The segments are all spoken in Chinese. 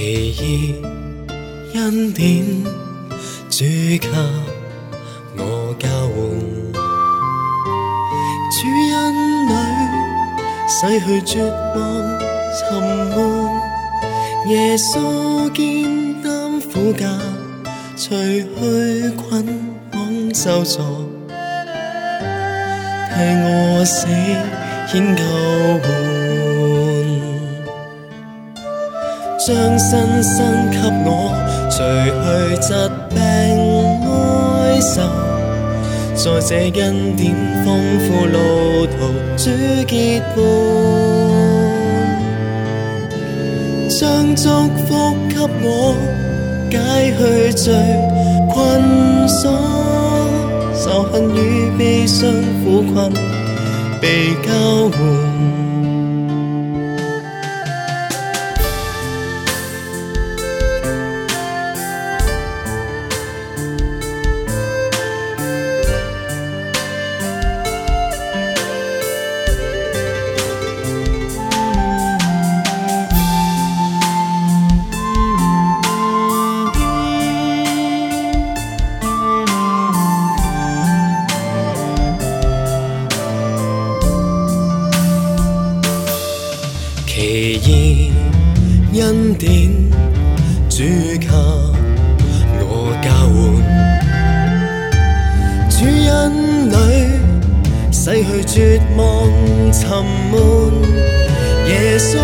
奇异恩典，主给我交换。主恩里洗去绝望，沉闷。耶稣肩担苦架，除去困绑受助，替我死，献救援。将新生给我，除去疾病哀愁，在这恩典丰富路途主结伴。将祝福给我，解去罪困锁，仇恨与悲伤苦困被交换。义恩典，主给我交换。主恩里，洗去绝望沉闷。耶稣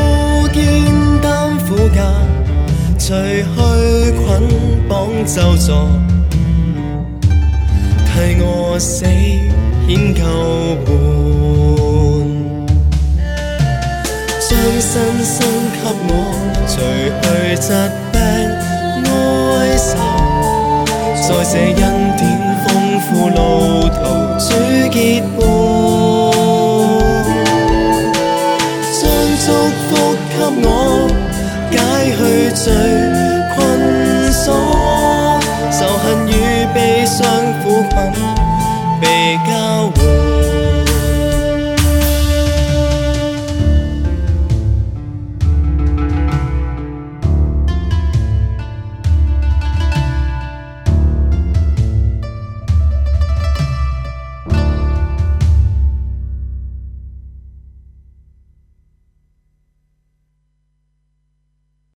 肩担苦架，除去捆绑咒诅，替我死显救恩。疾病哀愁，在這恩典豐富路途主結伴，將祝福給我，解去罪困鎖，仇恨與悲傷苦困被交。